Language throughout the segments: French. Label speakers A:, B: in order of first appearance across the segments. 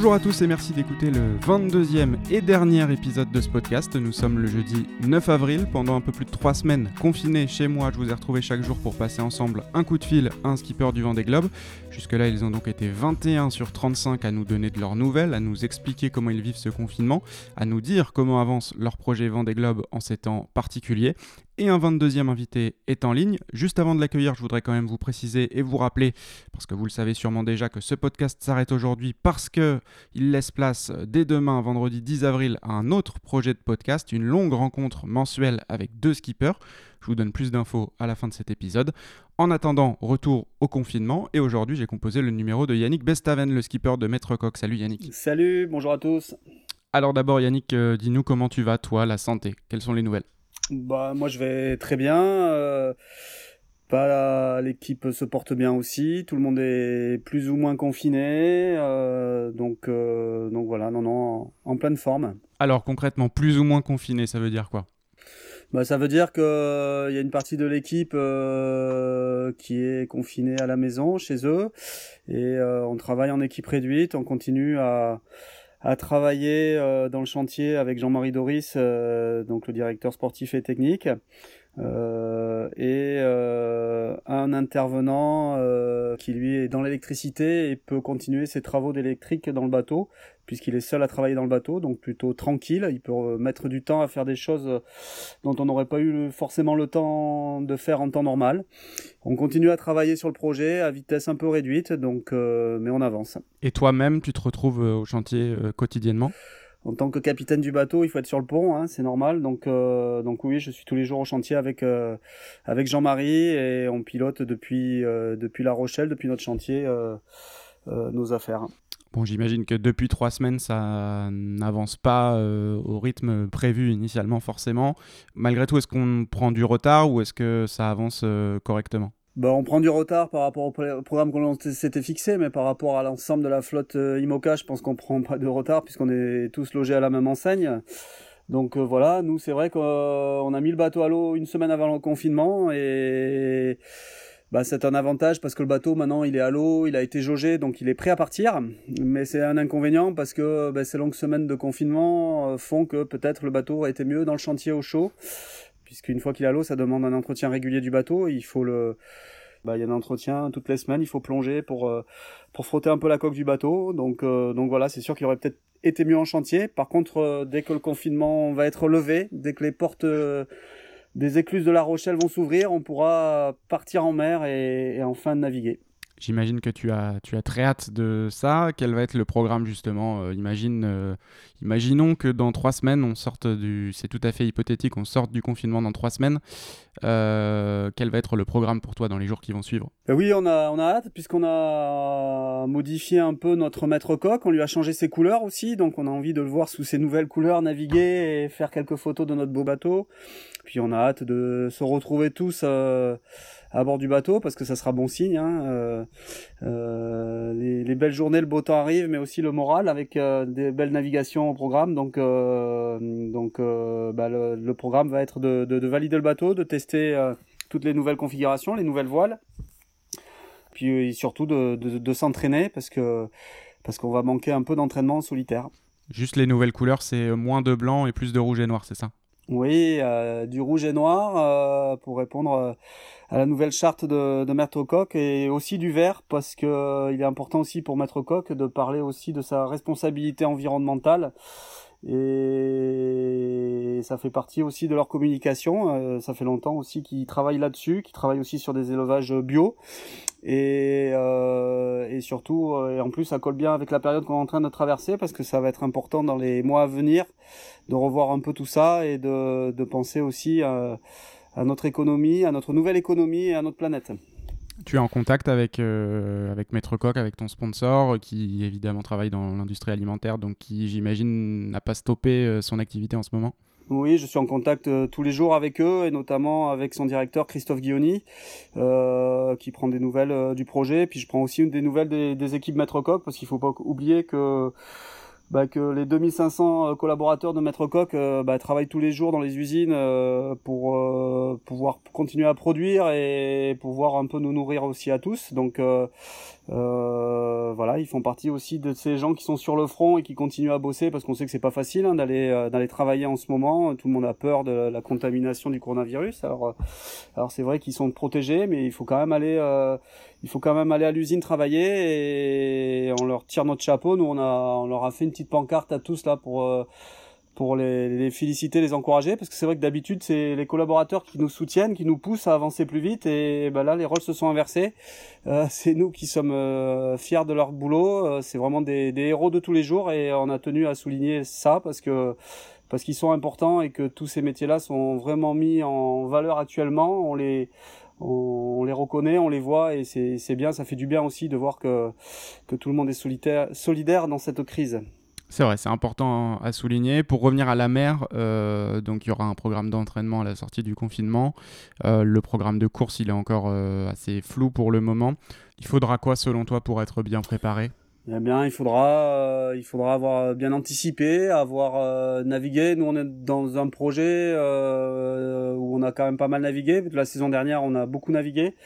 A: Bonjour à tous et merci d'écouter le 22e et dernier épisode de ce podcast. Nous sommes le jeudi 9 avril. Pendant un peu plus de 3 semaines confinés chez moi, je vous ai retrouvé chaque jour pour passer ensemble un coup de fil à un skipper du vent des globes. Jusque-là, ils ont donc été 21 sur 35 à nous donner de leurs nouvelles, à nous expliquer comment ils vivent ce confinement, à nous dire comment avance leur projet Vendée Globe en ces temps particuliers. Et un 22e invité est en ligne. Juste avant de l'accueillir, je voudrais quand même vous préciser et vous rappeler, parce que vous le savez sûrement déjà, que ce podcast s'arrête aujourd'hui parce que il laisse place dès demain, vendredi 10 avril, à un autre projet de podcast, une longue rencontre mensuelle avec deux skippers. Je vous donne plus d'infos à la fin de cet épisode. En attendant, retour au confinement. Et aujourd'hui, j'ai composé le numéro de Yannick Bestaven, le skipper de Maître Coq. Salut Yannick.
B: Salut, bonjour à tous.
A: Alors d'abord, Yannick, euh, dis-nous comment tu vas, toi, la santé. Quelles sont les nouvelles?
B: Bah, moi, je vais très bien. Euh, bah, l'équipe se porte bien aussi. Tout le monde est plus ou moins confiné. Euh, donc, euh, donc voilà, non, non, en, pleine forme.
A: Alors concrètement, plus ou moins confiné, ça veut dire quoi?
B: Bah, ça veut dire qu'il y a une partie de l'équipe qui est confinée à la maison, chez eux, et on travaille en équipe réduite, on continue à, à travailler euh, dans le chantier avec Jean-Marie Doris, euh, donc le directeur sportif et technique, et un intervenant qui lui est dans l'électricité et peut continuer ses travaux d'électrique dans le bateau puisqu'il est seul à travailler dans le bateau, donc plutôt tranquille. Il peut euh, mettre du temps à faire des choses euh, dont on n'aurait pas eu forcément le temps de faire en temps normal. On continue à travailler sur le projet à vitesse un peu réduite, donc euh, mais on avance.
A: Et toi-même, tu te retrouves au chantier quotidiennement?
B: En tant que capitaine du bateau, il faut être sur le pont, hein, c'est normal. Donc, donc oui, je suis tous les jours au chantier avec avec Jean-Marie et on pilote depuis depuis La Rochelle, depuis notre chantier, nos affaires.
A: Bon, j'imagine que depuis trois semaines, ça n'avance pas euh, au rythme prévu initialement, forcément. Malgré tout, est-ce qu'on prend du retard ou est-ce que ça avance euh, correctement?
B: Bah, on prend du retard par rapport au, programme qu'on s'était fixé, mais par rapport à l'ensemble de la flotte euh, IMOCA, je pense qu'on prend pas de retard puisqu'on est tous logés à la même enseigne. Donc voilà, nous c'est vrai qu'on a mis le bateau à l'eau une semaine avant le confinement et bah, c'est un avantage parce que le bateau maintenant il est à l'eau, il a été jaugé, donc il est prêt à partir. Mais c'est un inconvénient parce que bah, ces longues semaines de confinement euh, font que peut-être le bateau a été mieux dans le chantier au chaud, puisqu'une fois qu'il à l'eau, ça demande un entretien régulier du bateau. Il faut le, bah, il y a un entretien toutes les semaines, il faut plonger pour euh, frotter un peu la coque du bateau. Donc euh, donc voilà, c'est sûr qu'il aurait peut-être été mieux en chantier. Par contre, dès que le confinement va être levé, dès que les portes des écluses de La Rochelle vont s'ouvrir, on pourra partir en mer et, enfin naviguer.
A: J'imagine que tu as, tu as très hâte de ça. Quel va être le programme justement euh, euh, Imaginons que dans trois semaines, on sorte du... C'est tout à fait hypothétique, on sorte du confinement dans trois semaines. Euh, quel va être le programme pour toi dans les jours qui vont suivre?
B: Ben Oui, on a, on a hâte puisqu'on a modifié un peu notre maître coq. On lui a changé ses couleurs aussi. Donc on a envie de le voir sous ses nouvelles couleurs naviguer et faire quelques photos de notre beau bateau. Puis on a hâte de se retrouver tous à bord du bateau parce que ça sera bon signe. Hein. Euh, euh, les, belles journées, le beau temps arrive, mais aussi le moral avec euh, des belles navigations au programme. Donc, donc bah, le, programme va être de, de, valider le bateau, de tester toutes les nouvelles configurations, les nouvelles voiles, puis surtout de, de s'entraîner parce que parce qu'on va manquer un peu d'entraînement en solitaire.
A: Juste les nouvelles couleurs, c'est moins de blanc et plus de rouge et noir, c'est ça?
B: Oui, euh, du rouge et noir euh, pour répondre à la nouvelle charte de, de Maître Coq et aussi du vert parce que il est important aussi pour Maître Coq de parler aussi de sa responsabilité environnementale et ça fait partie aussi de leur communication. ça fait longtemps aussi qu'ils travaillent là-dessus, qu'ils travaillent aussi sur des élevages bio et, et surtout et en plus ça colle bien avec la période qu'on est en train de traverser parce que ça va être important dans les mois à venir de revoir un peu tout ça et de, de penser aussi à, notre économie, à notre nouvelle économie et à notre planète.
A: Tu es en contact avec, euh, avec Maître Coq, avec ton sponsor, qui évidemment travaille dans l'industrie alimentaire, donc qui, j'imagine, n'a pas stoppé euh, son activité en ce moment?
B: Oui, je suis en contact euh, tous les jours avec eux et notamment avec son directeur Christophe Guilloni euh, qui prend des nouvelles du projet. Puis je prends aussi des nouvelles des, des équipes Maître Coq parce qu'il faut pas oublier que bah, que les 2500 euh, collaborateurs de Maître Coq euh, bah, travaillent tous les jours dans les usines euh, pour pouvoir continuer à produire et pouvoir un peu nous nourrir aussi à tous. Donc Euh, voilà, ils font partie aussi de ces gens qui sont sur le front et qui continuent à bosser parce qu'on sait que c'est pas facile hein, d'aller euh, d'aller travailler en ce moment. Tout le monde a peur de la contamination du coronavirus. Alors euh, alors c'est vrai qu'ils sont protégés, mais il faut quand même aller il faut quand même aller à l'usine travailler et on leur tire notre chapeau. Nous on a on leur a fait une petite pancarte à tous là pour pour les, féliciter, les encourager, parce que c'est vrai que d'habitude c'est les collaborateurs qui nous soutiennent, qui nous poussent à avancer plus vite, et ben là les rôles se sont inversés. Euh, c'est nous qui sommes euh, fiers de leur boulot, euh, c'est vraiment des, héros de tous les jours, et on a tenu à souligner ça parce que parce qu'ils sont importants et que tous ces métiers-là sont vraiment mis en valeur actuellement. On les on, les reconnaît, on les voit et c'est bien, ça fait du bien aussi de voir que, que tout le monde est solidaire dans cette crise.
A: C'est vrai, c'est important à souligner. Pour revenir à la mer, euh, donc il y aura un programme d'entraînement à la sortie du confinement. Euh, le programme de course, il est encore euh, assez flou pour le moment. Il faudra quoi selon toi pour être bien préparé?
B: Eh bien, il faudra, il faudra avoir bien anticipé, avoir navigué. Nous, on est dans un projet où on a quand même pas mal navigué. La saison dernière, on a beaucoup navigué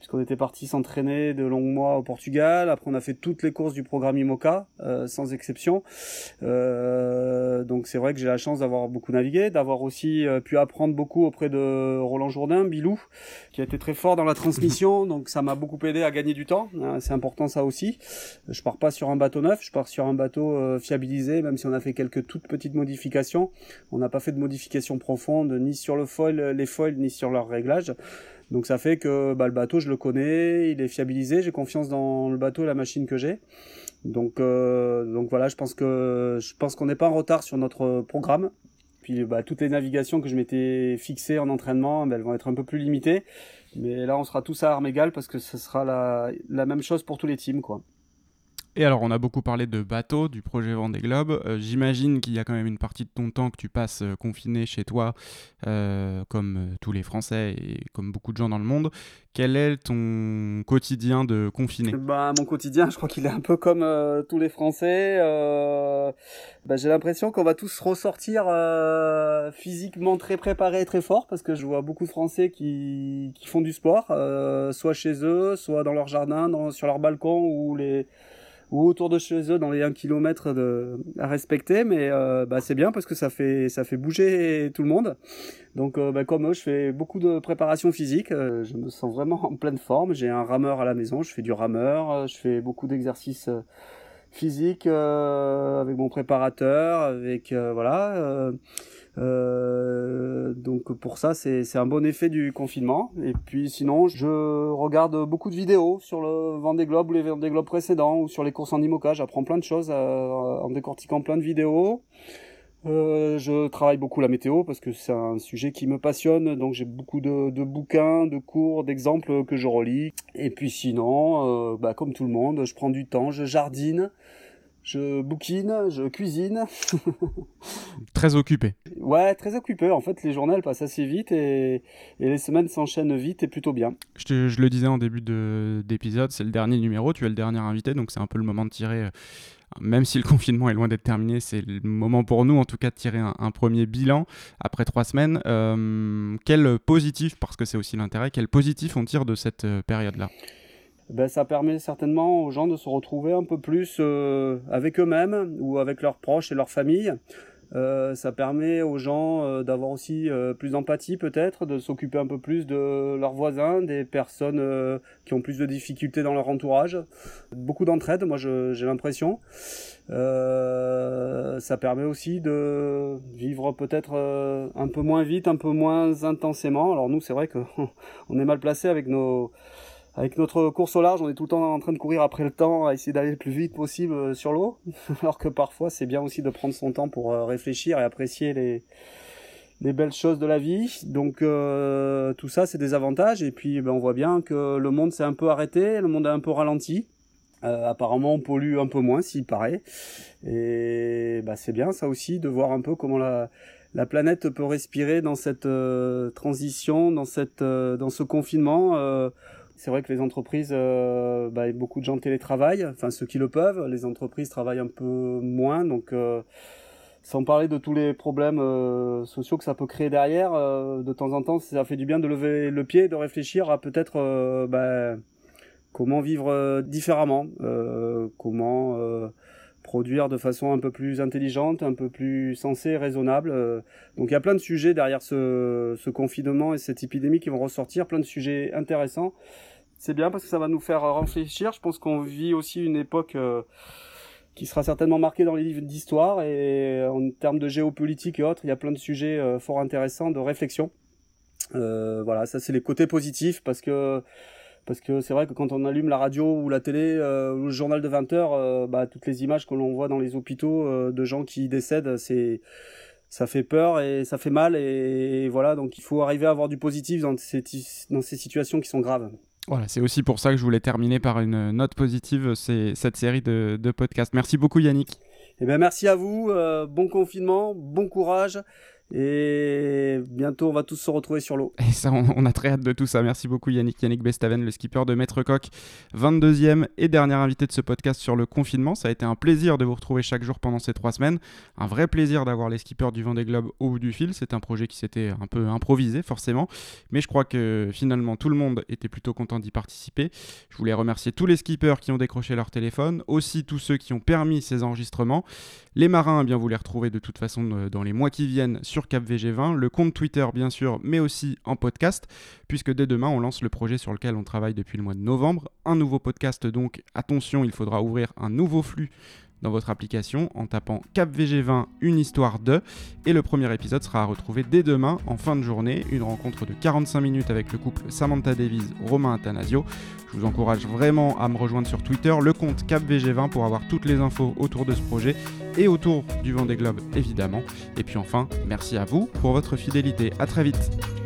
B: puisqu'on était parti s'entraîner de longs mois au Portugal. Après, on a fait toutes les courses du programme IMOCA, euh, sans exception. Euh, donc, c'est vrai que j'ai la chance d'avoir beaucoup navigué, d'avoir aussi euh, pu apprendre beaucoup auprès de Roland Jourdain, Bilou, qui a été très fort dans la transmission. Donc, ça m'a beaucoup aidé à gagner du temps. Hein, c'est important ça aussi. Je pars pas sur un bateau neuf, je pars sur un bateau fiabilisé, même si on a fait quelques toutes petites modifications. On n'a pas fait de modifications profondes ni sur le foil, les foils, ni sur leur réglage. Donc ça fait que bah, le bateau, je le connais, il est fiabilisé, j'ai confiance dans le bateau et la machine que j'ai. Donc, euh, voilà, je pense que je qu'on n'est pas en retard sur notre programme. Puis bah, toutes les navigations que je m'étais fixées en entraînement, bah, elles vont être un peu plus limitées. Mais là, on sera tous à armes égales parce que ce sera la, la même chose pour tous les teams, quoi.
A: Et alors, on a beaucoup parlé de bateaux, du projet Vendée Globe. Euh, j'imagine qu'il y a quand même une partie de ton temps que tu passes euh, confiné chez toi, euh, comme tous les Français et comme beaucoup de gens dans le monde. Quel est ton quotidien de confiné?
B: Bah, Mon quotidien, je crois qu'il est un peu comme tous les Français. Bah, j'ai l'impression qu'on va tous ressortir physiquement très préparés très forts, parce que je vois beaucoup de Français qui, font du sport, soit chez eux, soit dans leur jardin, sur leur balcon, ou les ou autour de chez eux dans les 1 km de, à respecter, mais euh, bah, c'est bien parce que ça fait, ça fait bouger tout le monde. Donc euh, bah, comme je fais beaucoup de préparation physique, euh, je me sens vraiment en pleine forme, j'ai un rameur à la maison, je fais du rameur, je fais beaucoup d'exercices physiques avec mon préparateur, avec voilà euh, donc pour ça, c'est un bon effet du confinement. Et puis sinon, je regarde beaucoup de vidéos sur le Vendée Globe ou les Vendée Globe précédents ou sur les courses en IMOCA. J'apprends plein de choses euh, en décortiquant plein de vidéos. Euh, je travaille beaucoup la météo parce que c'est un sujet qui me passionne, donc j'ai beaucoup de, bouquins, de cours, d'exemples que je relis. Et puis sinon, euh, bah, comme tout le monde, je prends du temps, je jardine, je bouquine, je cuisine.
A: très occupé.
B: Ouais, très occupé. En fait, les journées passent assez vite et, les semaines s'enchaînent vite et plutôt bien.
A: Je, je le disais en début d'épisode, c'est le dernier numéro, tu es le dernier invité, donc c'est un peu le moment de tirer. Euh, même si le confinement est loin d'être terminé, c'est le moment pour nous en tout cas de tirer un, premier bilan après trois semaines. Euh, quel positif, parce que c'est aussi l'intérêt, quel positif on tire de cette euh, période-là?
B: Ben, ça permet certainement aux gens de se retrouver un peu plus euh, avec eux-mêmes ou avec leurs proches et leurs familles. Euh, ça permet aux gens euh, d'avoir aussi plus d'empathie peut-être, de s'occuper un peu plus de leurs voisins, des personnes qui ont plus de difficultés dans leur entourage. Beaucoup d'entraide, moi j'ai l'impression. ça permet aussi de vivre peut-être un peu moins vite, un peu moins intensément. Alors nous c'est vrai qu'on est mal placé avec nos avec notre course au large, on est tout le temps en train de courir après le temps, à essayer d'aller le plus vite possible euh, sur l'eau, alors que parfois c'est bien aussi de prendre son temps pour euh, réfléchir et apprécier les, les belles choses de la vie. Donc euh, tout ça c'est des avantages et puis ben, on voit bien que le monde s'est un peu arrêté, le monde a un peu ralenti. apparemment on pollue un peu moins s'il paraît et bah, c'est bien ça aussi de voir un peu comment la, la planète peut respirer dans cette transition, dans cette dans ce confinement c'est vrai que les entreprises, euh, bah, beaucoup de gens télétravaillent, enfin ceux qui le peuvent. Les entreprises travaillent un peu moins, donc euh, sans parler de tous les problèmes euh, sociaux que ça peut créer derrière, de temps en temps, ça fait du bien de lever le pied, de réfléchir à peut-être bah, comment vivre différemment, comment produire de façon un peu plus intelligente, un peu plus sensée, raisonnable. Donc il y a plein de sujets derrière ce, confinement et cette épidémie qui vont ressortir, plein de sujets intéressants. C'est bien parce que ça va nous faire réfléchir. Je pense qu'on vit aussi une époque qui sera certainement marquée dans les livres d'histoire et en termes de géopolitique et autres, il y a plein de sujets fort intéressants de réflexion. Euh, voilà, ça c'est les côtés positifs parce que parce que c'est vrai que quand on allume la radio ou la télé euh, ou le journal de 20 heures, euh, bah, toutes les images que l'on voit dans les hôpitaux de gens qui décèdent, c'est ça fait peur et ça fait mal et, voilà donc il faut arriver à avoir du positif dans ces, dans ces situations qui sont graves.
A: Voilà, c'est aussi pour ça que je voulais terminer par une note positive c'est cette série de, de podcasts. Merci beaucoup Yannick.
B: Eh bien, merci à vous, bon confinement, bon courage et bientôt, on va tous se retrouver sur l'eau.
A: Et ça, on, a très hâte de tout ça. Merci beaucoup Yannick, Yannick Bestaven, le skipper de Maître Coq, 22e et dernier invité de ce podcast sur le confinement. Ça a été un plaisir de vous retrouver chaque jour pendant ces trois semaines. Un vrai plaisir d'avoir les skippers du Vendée Globe au bout du fil. C'est un projet qui s'était un peu improvisé forcément, mais je crois que finalement tout le monde était plutôt content d'y participer. Je voulais remercier tous les skippers qui ont décroché leur téléphone, aussi tous ceux qui ont permis ces enregistrements. Les marins, eh bien vous les retrouvez de toute façon euh, dans les mois qui viennent sur CapVG20, le compte Twitter bien sûr, mais aussi en podcast, puisque dès demain on lance le projet sur lequel on travaille depuis le mois de novembre. Un nouveau podcast donc, attention, il faudra ouvrir un nouveau flux dans votre application en tapant CapVG20 une histoire de et le premier épisode sera à retrouver dès demain en fin de journée, une rencontre de 45 minutes avec le couple Samantha Davies, Romain Athanasio. Je vous encourage vraiment à me rejoindre sur Twitter, le compte CapVG20 pour avoir toutes les infos autour de ce projet et autour du Vendée Globe évidemment. Et puis enfin, merci à vous pour votre fidélité. À très vite.